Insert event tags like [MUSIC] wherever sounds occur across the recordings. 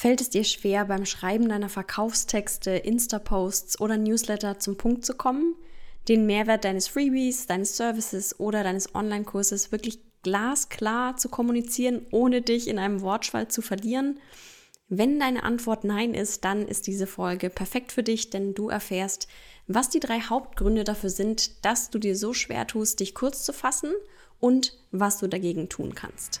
Fällt es dir schwer, beim Schreiben deiner Verkaufstexte, Insta-Posts oder Newsletter zum Punkt zu kommen? Den Mehrwert deines Freebies, deines Services oder deines Online-Kurses wirklich glasklar zu kommunizieren, ohne dich in einem Wortschwall zu verlieren? Wenn deine Antwort Nein ist, dann ist diese Folge perfekt für dich, denn du erfährst, was die drei Hauptgründe dafür sind, dass du dir so schwer tust, dich kurz zu fassen und was du dagegen tun kannst.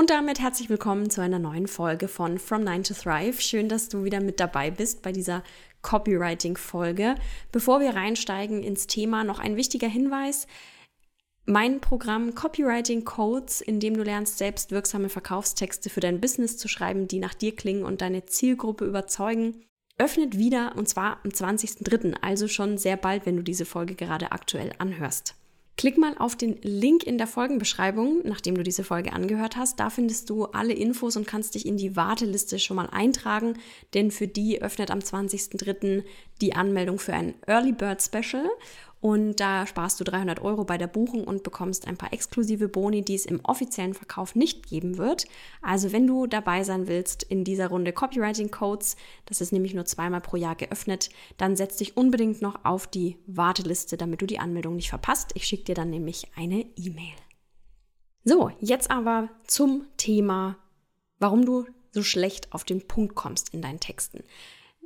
Und damit herzlich willkommen zu einer neuen Folge von From Nine to Thrive. Schön, dass du wieder mit dabei bist bei dieser Copywriting-Folge. Bevor wir reinsteigen ins Thema, noch ein wichtiger Hinweis. Mein Programm Copywriting Codes, in dem du lernst, selbst wirksame Verkaufstexte für dein Business zu schreiben, die nach dir klingen und deine Zielgruppe überzeugen, öffnet wieder und zwar am 20.03., also schon sehr bald, wenn du diese Folge gerade aktuell anhörst. Klick mal auf den Link in der Folgenbeschreibung, nachdem du diese Folge angehört hast. Da findest du alle Infos und kannst dich in die Warteliste schon mal eintragen, denn für die öffnet am 20.03. die Anmeldung für ein Early Bird Special und da sparst du 300 Euro bei der Buchung und bekommst ein paar exklusive Boni, die es im offiziellen Verkauf nicht geben wird. Also wenn du dabei sein willst in dieser Runde Copywriting Codes, das ist nämlich nur zweimal pro Jahr geöffnet, dann setz dich unbedingt noch auf die Warteliste, damit du die Anmeldung nicht verpasst. Ich schicke dir dann nämlich eine E-Mail. So, jetzt aber zum Thema, warum du so schlecht auf den Punkt kommst in deinen Texten.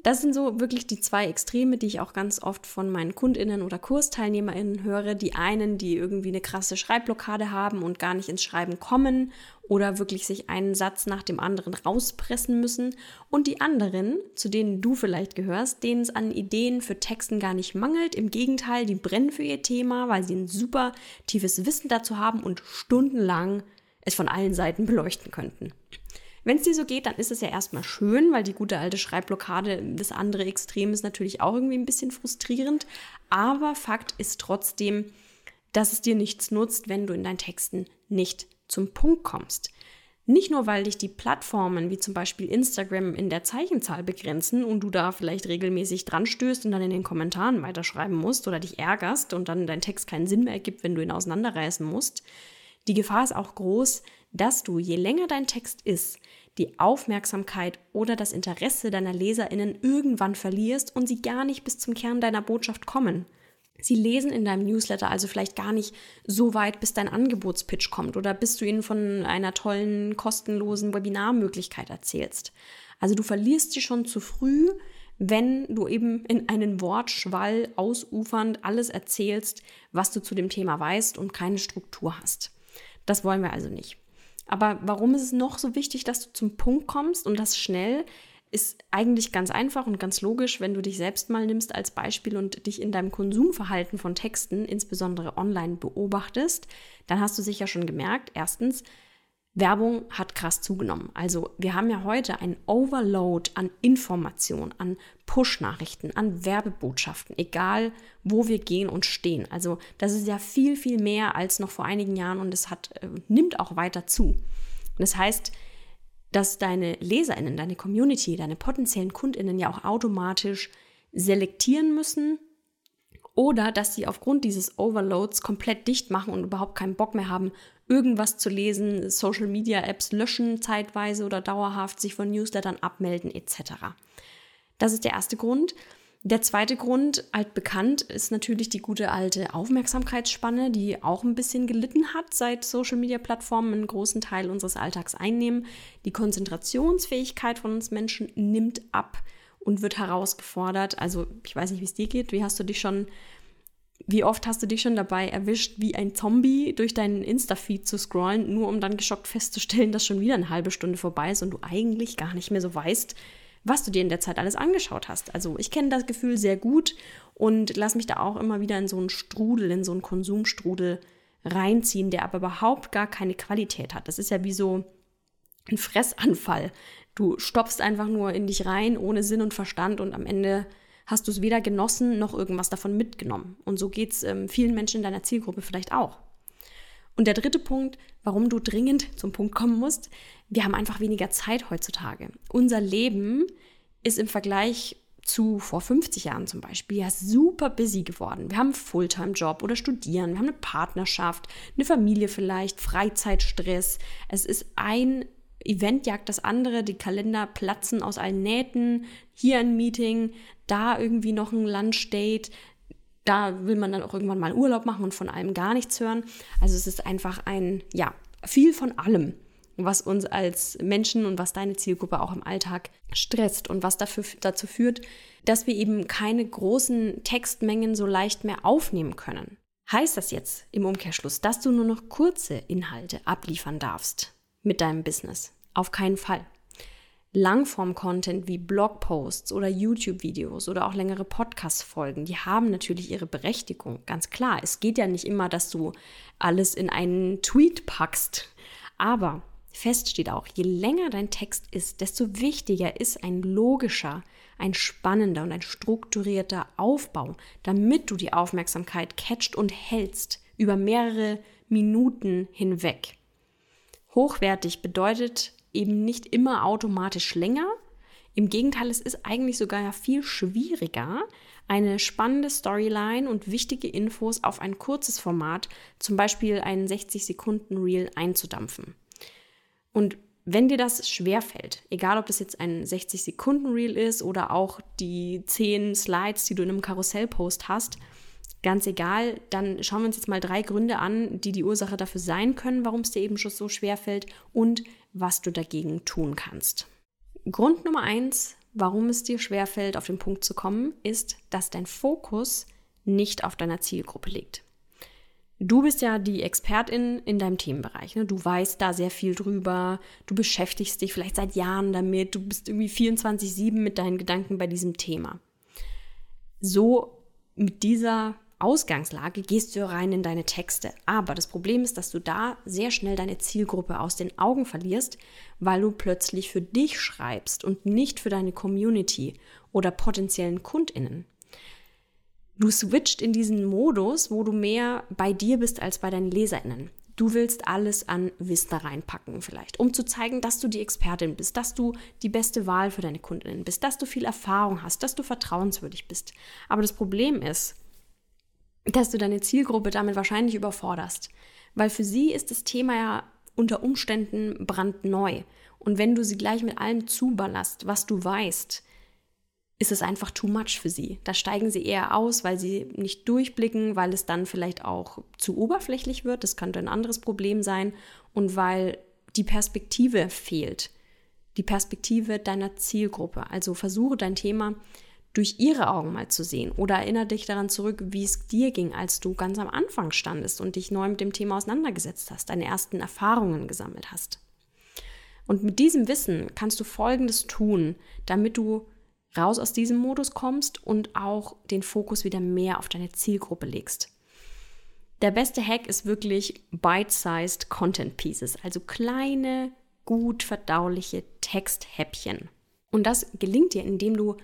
Das sind so wirklich die zwei Extreme, die ich auch ganz oft von meinen Kundinnen oder Kursteilnehmerinnen höre. Die einen, die irgendwie eine krasse Schreibblockade haben und gar nicht ins Schreiben kommen oder wirklich sich einen Satz nach dem anderen rauspressen müssen. Und die anderen, zu denen du vielleicht gehörst, denen es an Ideen für Texten gar nicht mangelt. Im Gegenteil, die brennen für ihr Thema, weil sie ein super tiefes Wissen dazu haben und stundenlang es von allen Seiten beleuchten könnten. Wenn es dir so geht, dann ist es ja erstmal schön, weil die gute alte Schreibblockade, das andere Extrem ist natürlich auch irgendwie ein bisschen frustrierend. Aber Fakt ist trotzdem, dass es dir nichts nutzt, wenn du in deinen Texten nicht zum Punkt kommst. Nicht nur, weil dich die Plattformen wie zum Beispiel Instagram in der Zeichenzahl begrenzen und du da vielleicht regelmäßig dran stößt und dann in den Kommentaren weiterschreiben musst oder dich ärgerst und dann dein Text keinen Sinn mehr ergibt, wenn du ihn auseinanderreißen musst. Die Gefahr ist auch groß, dass du, je länger dein Text ist, die Aufmerksamkeit oder das Interesse deiner Leserinnen irgendwann verlierst und sie gar nicht bis zum Kern deiner Botschaft kommen. Sie lesen in deinem Newsletter also vielleicht gar nicht so weit, bis dein Angebotspitch kommt oder bis du ihnen von einer tollen, kostenlosen Webinarmöglichkeit erzählst. Also du verlierst sie schon zu früh, wenn du eben in einen Wortschwall ausufernd alles erzählst, was du zu dem Thema weißt und keine Struktur hast. Das wollen wir also nicht. Aber warum ist es noch so wichtig, dass du zum Punkt kommst und das schnell? Ist eigentlich ganz einfach und ganz logisch, wenn du dich selbst mal nimmst als Beispiel und dich in deinem Konsumverhalten von Texten, insbesondere online, beobachtest, dann hast du sicher schon gemerkt, erstens, Werbung hat krass zugenommen. Also wir haben ja heute ein Overload an Informationen, an Push-Nachrichten, an Werbebotschaften, egal wo wir gehen und stehen. Also das ist ja viel, viel mehr als noch vor einigen Jahren und es hat, äh, nimmt auch weiter zu. Das heißt, dass deine Leserinnen, deine Community, deine potenziellen Kundinnen ja auch automatisch selektieren müssen, oder dass sie aufgrund dieses Overloads komplett dicht machen und überhaupt keinen Bock mehr haben, irgendwas zu lesen, Social Media Apps löschen zeitweise oder dauerhaft, sich von Newslettern abmelden etc. Das ist der erste Grund. Der zweite Grund, altbekannt, ist natürlich die gute alte Aufmerksamkeitsspanne, die auch ein bisschen gelitten hat, seit Social-Media-Plattformen einen großen Teil unseres Alltags einnehmen. Die Konzentrationsfähigkeit von uns Menschen nimmt ab und wird herausgefordert. Also ich weiß nicht, wie es dir geht. Wie hast du dich schon wie oft hast du dich schon dabei erwischt, wie ein Zombie durch deinen Insta-Feed zu scrollen, nur um dann geschockt festzustellen, dass schon wieder eine halbe Stunde vorbei ist und du eigentlich gar nicht mehr so weißt, was du dir in der Zeit alles angeschaut hast. Also ich kenne das Gefühl sehr gut und lass mich da auch immer wieder in so einen Strudel, in so einen Konsumstrudel reinziehen, der aber überhaupt gar keine Qualität hat. Das ist ja wie so ein Fressanfall. Du stopfst einfach nur in dich rein, ohne Sinn und Verstand und am Ende hast du es weder genossen noch irgendwas davon mitgenommen. Und so geht es ähm, vielen Menschen in deiner Zielgruppe vielleicht auch. Und der dritte Punkt, warum du dringend zum Punkt kommen musst, wir haben einfach weniger Zeit heutzutage. Unser Leben ist im Vergleich zu vor 50 Jahren zum Beispiel ja super busy geworden. Wir haben einen Fulltime-Job oder studieren, wir haben eine Partnerschaft, eine Familie vielleicht, Freizeitstress. Es ist ein Event jagt das andere, die Kalender platzen aus allen Nähten, hier ein Meeting, da irgendwie noch ein Lunchdate, da will man dann auch irgendwann mal Urlaub machen und von allem gar nichts hören. Also es ist einfach ein, ja, viel von allem, was uns als Menschen und was deine Zielgruppe auch im Alltag stresst und was dafür, dazu führt, dass wir eben keine großen Textmengen so leicht mehr aufnehmen können. Heißt das jetzt im Umkehrschluss, dass du nur noch kurze Inhalte abliefern darfst? Mit deinem Business. Auf keinen Fall. Langform-Content wie Blogposts oder YouTube-Videos oder auch längere Podcast-Folgen, die haben natürlich ihre Berechtigung, ganz klar. Es geht ja nicht immer, dass du alles in einen Tweet packst. Aber fest steht auch, je länger dein Text ist, desto wichtiger ist ein logischer, ein spannender und ein strukturierter Aufbau, damit du die Aufmerksamkeit catcht und hältst über mehrere Minuten hinweg. Hochwertig bedeutet eben nicht immer automatisch länger. Im Gegenteil, es ist eigentlich sogar viel schwieriger, eine spannende Storyline und wichtige Infos auf ein kurzes Format, zum Beispiel einen 60-Sekunden-Reel, einzudampfen. Und wenn dir das schwerfällt, egal ob das jetzt ein 60-Sekunden-Reel ist oder auch die 10 Slides, die du in einem Karussellpost hast, Ganz egal, dann schauen wir uns jetzt mal drei Gründe an, die die Ursache dafür sein können, warum es dir eben schon so schwer fällt und was du dagegen tun kannst. Grund Nummer eins, warum es dir schwer fällt, auf den Punkt zu kommen, ist, dass dein Fokus nicht auf deiner Zielgruppe liegt. Du bist ja die Expertin in deinem Themenbereich. Ne? Du weißt da sehr viel drüber. Du beschäftigst dich vielleicht seit Jahren damit. Du bist irgendwie 24-7 mit deinen Gedanken bei diesem Thema. So mit dieser Ausgangslage gehst du rein in deine Texte. Aber das Problem ist, dass du da sehr schnell deine Zielgruppe aus den Augen verlierst, weil du plötzlich für dich schreibst und nicht für deine Community oder potenziellen Kundinnen. Du switcht in diesen Modus, wo du mehr bei dir bist als bei deinen Leserinnen. Du willst alles an Wissen reinpacken vielleicht, um zu zeigen, dass du die Expertin bist, dass du die beste Wahl für deine Kundinnen bist, dass du viel Erfahrung hast, dass du vertrauenswürdig bist. Aber das Problem ist, dass du deine Zielgruppe damit wahrscheinlich überforderst. Weil für sie ist das Thema ja unter Umständen brandneu. Und wenn du sie gleich mit allem zuballerst, was du weißt, ist es einfach too much für sie. Da steigen sie eher aus, weil sie nicht durchblicken, weil es dann vielleicht auch zu oberflächlich wird. Das könnte ein anderes Problem sein. Und weil die Perspektive fehlt. Die Perspektive deiner Zielgruppe. Also versuche dein Thema durch ihre Augen mal zu sehen. Oder erinnere dich daran zurück, wie es dir ging, als du ganz am Anfang standest und dich neu mit dem Thema auseinandergesetzt hast, deine ersten Erfahrungen gesammelt hast. Und mit diesem Wissen kannst du Folgendes tun, damit du raus aus diesem Modus kommst und auch den Fokus wieder mehr auf deine Zielgruppe legst. Der beste Hack ist wirklich bite-sized Content Pieces, also kleine, gut verdauliche Texthäppchen. Und das gelingt dir, indem du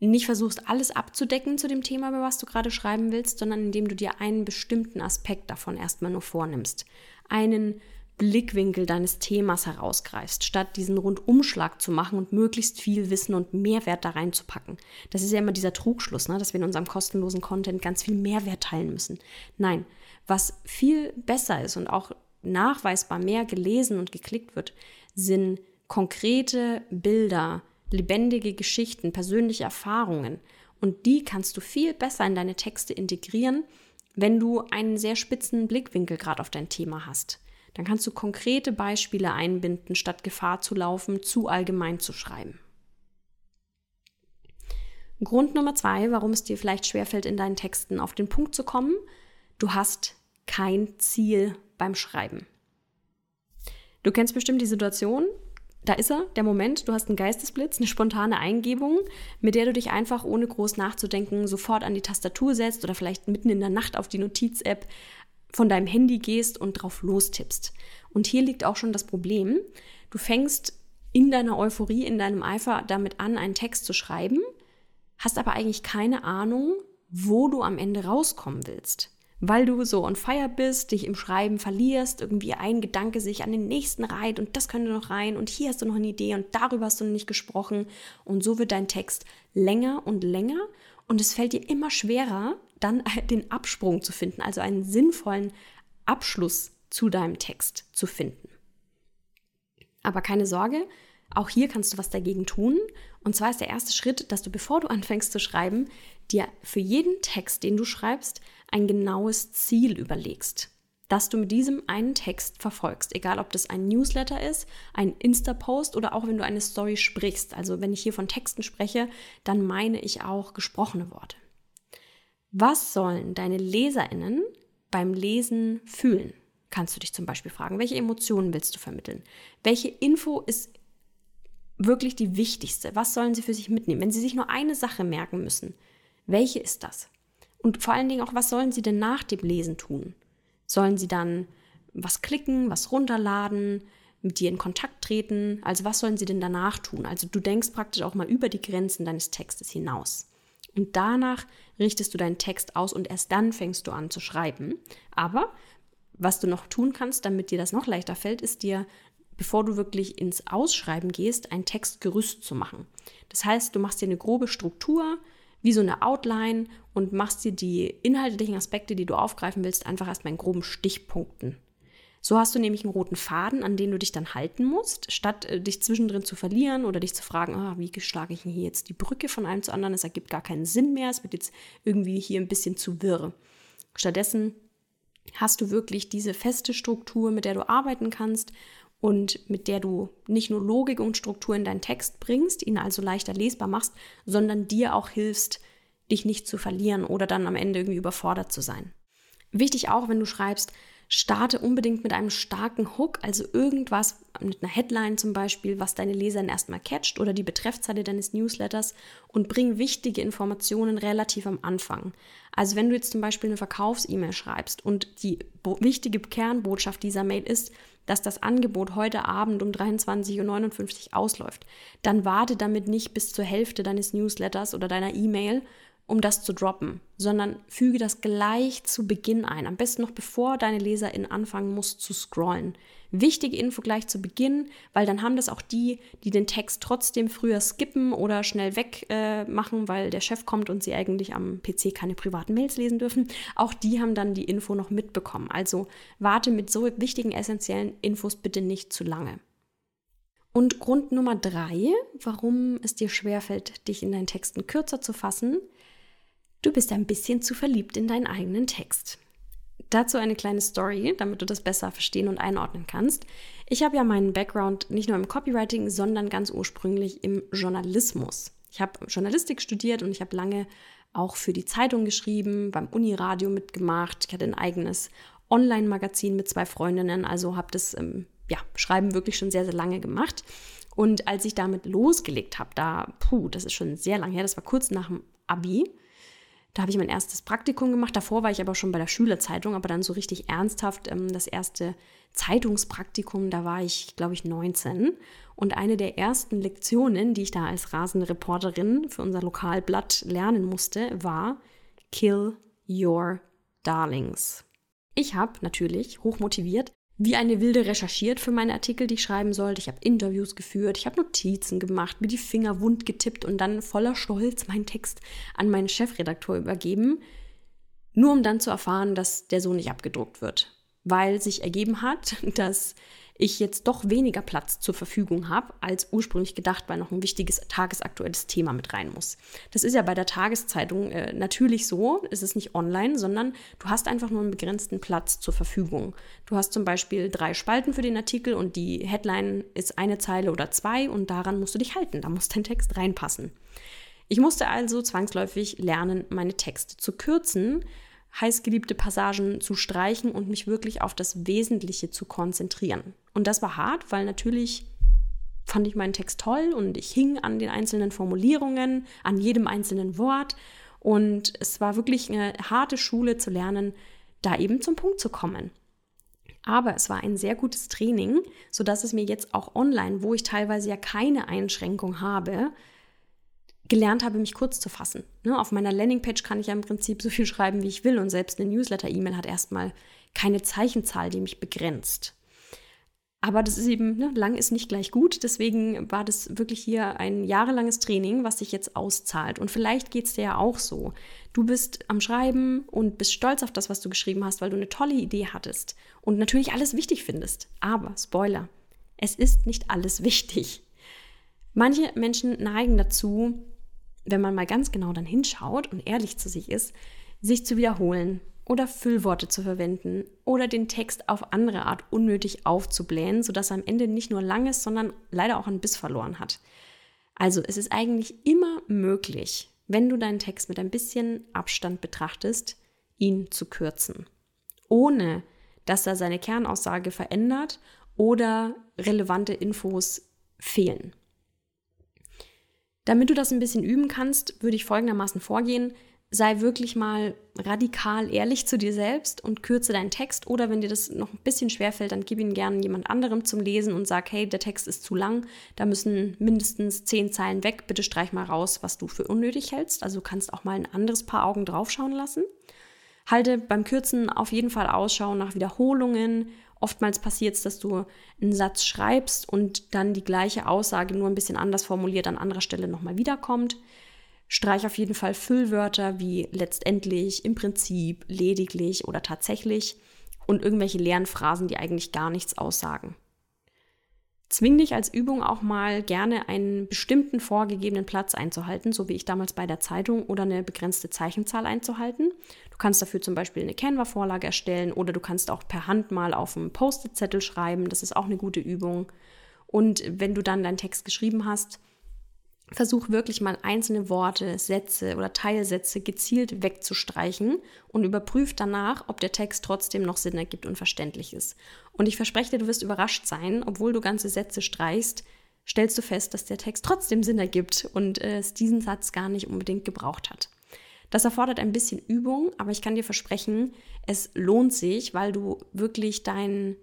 nicht versuchst, alles abzudecken zu dem Thema, über was du gerade schreiben willst, sondern indem du dir einen bestimmten Aspekt davon erstmal nur vornimmst. Einen Blickwinkel deines Themas herausgreifst, statt diesen Rundumschlag zu machen und möglichst viel Wissen und Mehrwert da reinzupacken. Das ist ja immer dieser Trugschluss, ne? dass wir in unserem kostenlosen Content ganz viel Mehrwert teilen müssen. Nein, was viel besser ist und auch nachweisbar mehr gelesen und geklickt wird, sind konkrete Bilder, lebendige Geschichten, persönliche Erfahrungen. Und die kannst du viel besser in deine Texte integrieren, wenn du einen sehr spitzen Blickwinkel gerade auf dein Thema hast. Dann kannst du konkrete Beispiele einbinden, statt Gefahr zu laufen, zu allgemein zu schreiben. Grund Nummer zwei, warum es dir vielleicht schwerfällt, in deinen Texten auf den Punkt zu kommen, du hast kein Ziel beim Schreiben. Du kennst bestimmt die Situation, da ist er, der Moment, du hast einen Geistesblitz, eine spontane Eingebung, mit der du dich einfach ohne groß nachzudenken sofort an die Tastatur setzt oder vielleicht mitten in der Nacht auf die Notiz-App von deinem Handy gehst und drauf lostippst. Und hier liegt auch schon das Problem. Du fängst in deiner Euphorie, in deinem Eifer damit an, einen Text zu schreiben, hast aber eigentlich keine Ahnung, wo du am Ende rauskommen willst weil du so on fire bist, dich im Schreiben verlierst, irgendwie ein Gedanke sich an den nächsten reiht und das könnte noch rein und hier hast du noch eine Idee und darüber hast du noch nicht gesprochen und so wird dein Text länger und länger und es fällt dir immer schwerer, dann [LAUGHS] den Absprung zu finden, also einen sinnvollen Abschluss zu deinem Text zu finden. Aber keine Sorge, auch hier kannst du was dagegen tun. Und zwar ist der erste Schritt, dass du, bevor du [LAUGHS] anfängst zu schreiben, dir für jeden Text, den du schreibst, ein genaues Ziel überlegst, das du mit diesem einen Text verfolgst. Egal, ob das ein Newsletter ist, ein Insta-Post oder auch wenn du eine Story sprichst. Also wenn ich hier von Texten spreche, dann meine ich auch gesprochene Worte. Was sollen deine Leserinnen beim Lesen fühlen? Kannst du dich zum Beispiel fragen, welche Emotionen willst du vermitteln? Welche Info ist wirklich die wichtigste? Was sollen sie für sich mitnehmen? Wenn sie sich nur eine Sache merken müssen, welche ist das? Und vor allen Dingen auch, was sollen sie denn nach dem Lesen tun? Sollen sie dann was klicken, was runterladen, mit dir in Kontakt treten? Also was sollen sie denn danach tun? Also du denkst praktisch auch mal über die Grenzen deines Textes hinaus. Und danach richtest du deinen Text aus und erst dann fängst du an zu schreiben. Aber was du noch tun kannst, damit dir das noch leichter fällt, ist dir, bevor du wirklich ins Ausschreiben gehst, ein Textgerüst zu machen. Das heißt, du machst dir eine grobe Struktur, wie so eine Outline und machst dir die inhaltlichen Aspekte, die du aufgreifen willst, einfach erstmal in groben Stichpunkten. So hast du nämlich einen roten Faden, an den du dich dann halten musst, statt äh, dich zwischendrin zu verlieren oder dich zu fragen, ah, wie schlage ich hier jetzt die Brücke von einem zu anderen? Es ergibt gar keinen Sinn mehr, es wird jetzt irgendwie hier ein bisschen zu wirr. Stattdessen hast du wirklich diese feste Struktur, mit der du arbeiten kannst und mit der du nicht nur Logik und Struktur in deinen Text bringst, ihn also leichter lesbar machst, sondern dir auch hilfst, dich nicht zu verlieren oder dann am Ende irgendwie überfordert zu sein. Wichtig auch, wenn du schreibst, starte unbedingt mit einem starken Hook, also irgendwas mit einer Headline zum Beispiel, was deine Leser erstmal catcht oder die Betreffzeile deines Newsletters und bring wichtige Informationen relativ am Anfang. Also wenn du jetzt zum Beispiel eine Verkaufs-E-Mail schreibst und die wichtige Kernbotschaft dieser Mail ist, dass das Angebot heute Abend um 23.59 Uhr ausläuft, dann warte damit nicht bis zur Hälfte deines Newsletters oder deiner E-Mail, um das zu droppen, sondern füge das gleich zu Beginn ein. Am besten noch bevor deine LeserInnen anfangen muss zu scrollen. Wichtige Info gleich zu Beginn, weil dann haben das auch die, die den Text trotzdem früher skippen oder schnell wegmachen, äh, weil der Chef kommt und sie eigentlich am PC keine privaten Mails lesen dürfen. Auch die haben dann die Info noch mitbekommen. Also warte mit so wichtigen, essentiellen Infos bitte nicht zu lange. Und Grund Nummer drei, warum es dir schwerfällt, dich in deinen Texten kürzer zu fassen, du bist ein bisschen zu verliebt in deinen eigenen Text. Dazu eine kleine Story, damit du das besser verstehen und einordnen kannst. Ich habe ja meinen Background nicht nur im Copywriting, sondern ganz ursprünglich im Journalismus. Ich habe Journalistik studiert und ich habe lange auch für die Zeitung geschrieben, beim Uniradio mitgemacht. Ich hatte ein eigenes Online-Magazin mit zwei Freundinnen, also habe das ähm, ja, Schreiben wirklich schon sehr, sehr lange gemacht. Und als ich damit losgelegt habe, da, puh, das ist schon sehr lange her, das war kurz nach dem Abi, da habe ich mein erstes Praktikum gemacht. Davor war ich aber schon bei der Schülerzeitung, aber dann so richtig ernsthaft ähm, das erste Zeitungspraktikum, da war ich, glaube ich, 19. Und eine der ersten Lektionen, die ich da als Rasenreporterin für unser Lokalblatt lernen musste, war Kill Your Darlings. Ich habe natürlich hochmotiviert wie eine Wilde recherchiert für meine Artikel, die ich schreiben sollte. Ich habe Interviews geführt, ich habe Notizen gemacht, mir die Finger wund getippt und dann voller Stolz meinen Text an meinen Chefredakteur übergeben, nur um dann zu erfahren, dass der so nicht abgedruckt wird. Weil sich ergeben hat, [LAUGHS] dass ich jetzt doch weniger Platz zur Verfügung habe, als ursprünglich gedacht, weil noch ein wichtiges tagesaktuelles Thema mit rein muss. Das ist ja bei der Tageszeitung äh, natürlich so, es ist nicht online, sondern du hast einfach nur einen begrenzten Platz zur Verfügung. Du hast zum Beispiel drei Spalten für den Artikel und die Headline ist eine Zeile oder zwei und daran musst du dich halten, da muss dein Text reinpassen. Ich musste also zwangsläufig lernen, meine Texte zu kürzen, heißgeliebte Passagen zu streichen und mich wirklich auf das Wesentliche zu konzentrieren. Und das war hart, weil natürlich fand ich meinen Text toll und ich hing an den einzelnen Formulierungen, an jedem einzelnen Wort. Und es war wirklich eine harte Schule zu lernen, da eben zum Punkt zu kommen. Aber es war ein sehr gutes Training, sodass es mir jetzt auch online, wo ich teilweise ja keine Einschränkung habe, gelernt habe, mich kurz zu fassen. Ne, auf meiner Landingpage kann ich ja im Prinzip so viel schreiben, wie ich will. Und selbst eine Newsletter-E-Mail hat erstmal keine Zeichenzahl, die mich begrenzt. Aber das ist eben, ne, lang ist nicht gleich gut. Deswegen war das wirklich hier ein jahrelanges Training, was sich jetzt auszahlt. Und vielleicht geht es dir ja auch so. Du bist am Schreiben und bist stolz auf das, was du geschrieben hast, weil du eine tolle Idee hattest und natürlich alles wichtig findest. Aber, Spoiler, es ist nicht alles wichtig. Manche Menschen neigen dazu, wenn man mal ganz genau dann hinschaut und ehrlich zu sich ist, sich zu wiederholen oder Füllworte zu verwenden oder den Text auf andere Art unnötig aufzublähen, sodass er am Ende nicht nur lang ist, sondern leider auch einen Biss verloren hat. Also es ist eigentlich immer möglich, wenn du deinen Text mit ein bisschen Abstand betrachtest, ihn zu kürzen, ohne dass er seine Kernaussage verändert oder relevante Infos fehlen. Damit du das ein bisschen üben kannst, würde ich folgendermaßen vorgehen sei wirklich mal radikal ehrlich zu dir selbst und kürze deinen Text. Oder wenn dir das noch ein bisschen schwerfällt, dann gib ihn gerne jemand anderem zum Lesen und sag, hey, der Text ist zu lang, da müssen mindestens zehn Zeilen weg. Bitte streich mal raus, was du für unnötig hältst. Also kannst auch mal ein anderes Paar Augen draufschauen lassen. Halte beim Kürzen auf jeden Fall Ausschau nach Wiederholungen. Oftmals passiert es, dass du einen Satz schreibst und dann die gleiche Aussage nur ein bisschen anders formuliert an anderer Stelle nochmal wiederkommt. Streich auf jeden Fall Füllwörter wie letztendlich, im Prinzip, lediglich oder tatsächlich und irgendwelche leeren Phrasen, die eigentlich gar nichts aussagen. Zwing dich als Übung auch mal gerne einen bestimmten vorgegebenen Platz einzuhalten, so wie ich damals bei der Zeitung, oder eine begrenzte Zeichenzahl einzuhalten. Du kannst dafür zum Beispiel eine Canva-Vorlage erstellen oder du kannst auch per Hand mal auf einen Post-it-Zettel schreiben. Das ist auch eine gute Übung. Und wenn du dann deinen Text geschrieben hast, versuch wirklich mal einzelne Worte, Sätze oder Teilsätze gezielt wegzustreichen und überprüf danach, ob der Text trotzdem noch Sinn ergibt und verständlich ist. Und ich verspreche dir, du wirst überrascht sein, obwohl du ganze Sätze streichst, stellst du fest, dass der Text trotzdem Sinn ergibt und es diesen Satz gar nicht unbedingt gebraucht hat. Das erfordert ein bisschen Übung, aber ich kann dir versprechen, es lohnt sich, weil du wirklich dein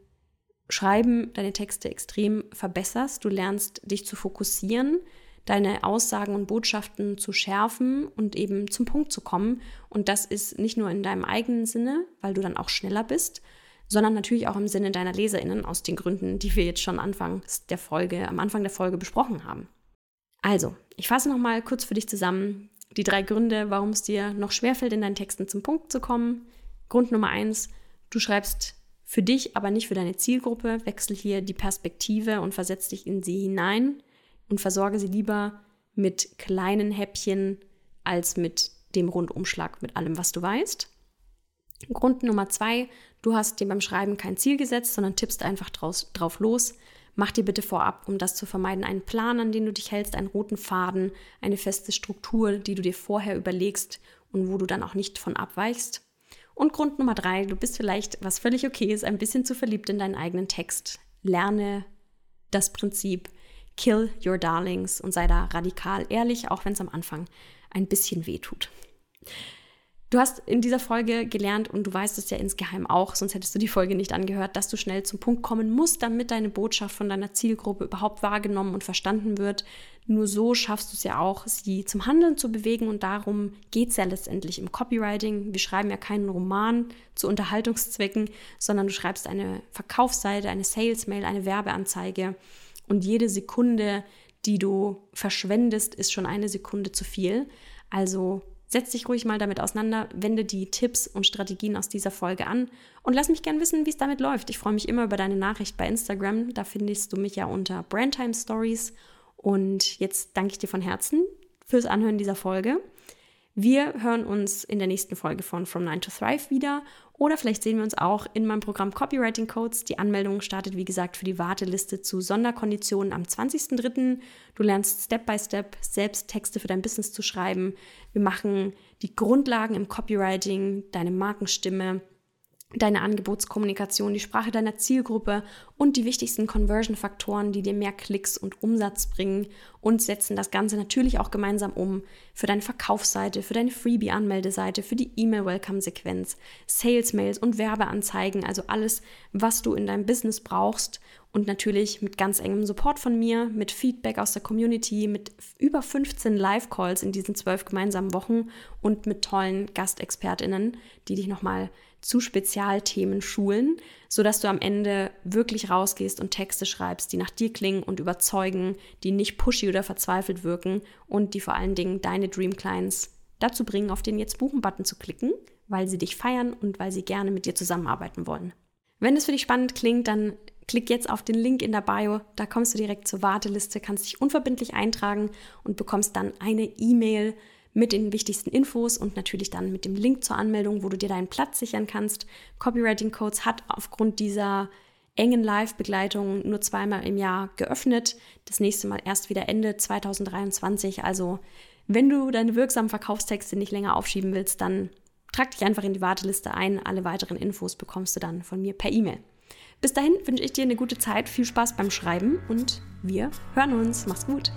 Schreiben, deine Texte extrem verbesserst. Du lernst dich zu fokussieren, deine Aussagen und Botschaften zu schärfen und eben zum Punkt zu kommen. Und das ist nicht nur in deinem eigenen Sinne, weil du dann auch schneller bist, sondern natürlich auch im Sinne deiner LeserInnen aus den Gründen, die wir jetzt schon anfangs der Folge, am Anfang der Folge besprochen haben. Also, ich fasse nochmal kurz für dich zusammen die drei Gründe, warum es dir noch schwerfällt, in deinen Texten zum Punkt zu kommen. Grund Nummer eins, du schreibst für dich, aber nicht für deine Zielgruppe. Wechsel hier die Perspektive und versetz dich in sie hinein und versorge sie lieber mit kleinen Häppchen als mit dem Rundumschlag mit allem, was du weißt. Grund Nummer zwei, du hast dir beim Schreiben kein Ziel gesetzt, sondern tippst einfach draus, drauf los. Mach dir bitte vorab, um das zu vermeiden, einen Plan, an den du dich hältst, einen roten Faden, eine feste Struktur, die du dir vorher überlegst und wo du dann auch nicht von abweichst. Und Grund Nummer drei, du bist vielleicht, was völlig okay ist, ein bisschen zu verliebt in deinen eigenen Text. Lerne das Prinzip, Kill Your Darlings und sei da radikal ehrlich, auch wenn es am Anfang ein bisschen weh tut. Du hast in dieser Folge gelernt und du weißt es ja insgeheim auch, sonst hättest du die Folge nicht angehört, dass du schnell zum Punkt kommen musst, damit deine Botschaft von deiner Zielgruppe überhaupt wahrgenommen und verstanden wird. Nur so schaffst du es ja auch, sie zum Handeln zu bewegen und darum geht es ja letztendlich im Copywriting. Wir schreiben ja keinen Roman zu Unterhaltungszwecken, sondern du schreibst eine Verkaufsseite, eine Sales-Mail, eine Werbeanzeige und jede Sekunde, die du verschwendest, ist schon eine Sekunde zu viel. Also setz dich ruhig mal damit auseinander, wende die Tipps und Strategien aus dieser Folge an und lass mich gern wissen, wie es damit läuft. Ich freue mich immer über deine Nachricht bei Instagram. Da findest du mich ja unter Brandtime Stories. Und jetzt danke ich dir von Herzen fürs Anhören dieser Folge. Wir hören uns in der nächsten Folge von From 9 to Thrive wieder oder vielleicht sehen wir uns auch in meinem Programm Copywriting Codes. Die Anmeldung startet, wie gesagt, für die Warteliste zu Sonderkonditionen am 20.03. Du lernst Step by Step selbst Texte für dein Business zu schreiben. Wir machen die Grundlagen im Copywriting, deine Markenstimme, deine Angebotskommunikation, die Sprache deiner Zielgruppe und die wichtigsten Conversion-Faktoren, die dir mehr Klicks und Umsatz bringen und setzen das Ganze natürlich auch gemeinsam um für deine Verkaufsseite, für deine Freebie-Anmeldeseite, für die E-Mail-Welcome-Sequenz, Sales-Mails und Werbeanzeigen, also alles, was du in deinem Business brauchst und natürlich mit ganz engem Support von mir, mit Feedback aus der Community, mit über 15 Live-Calls in diesen zwölf gemeinsamen Wochen und mit tollen GastexpertInnen, die dich nochmal zu Spezialthemen schulen, sodass du am Ende wirklich rausgehst und Texte schreibst, die nach dir klingen und überzeugen, die nicht pushy oder verzweifelt wirken und die vor allen Dingen deine Dream Clients dazu bringen, auf den Jetzt buchen-Button zu klicken, weil sie dich feiern und weil sie gerne mit dir zusammenarbeiten wollen. Wenn es für dich spannend klingt, dann klick jetzt auf den Link in der Bio, da kommst du direkt zur Warteliste, kannst dich unverbindlich eintragen und bekommst dann eine E-Mail mit den wichtigsten Infos und natürlich dann mit dem Link zur Anmeldung, wo du dir deinen Platz sichern kannst. Copywriting Codes hat aufgrund dieser engen Live-Begleitung nur zweimal im Jahr geöffnet. Das nächste Mal erst wieder Ende 2023. Also wenn du deine wirksamen Verkaufstexte nicht länger aufschieben willst, dann trag dich einfach in die Warteliste ein. Alle weiteren Infos bekommst du dann von mir per E-Mail. Bis dahin wünsche ich dir eine gute Zeit, viel Spaß beim Schreiben und wir hören uns. Mach's gut.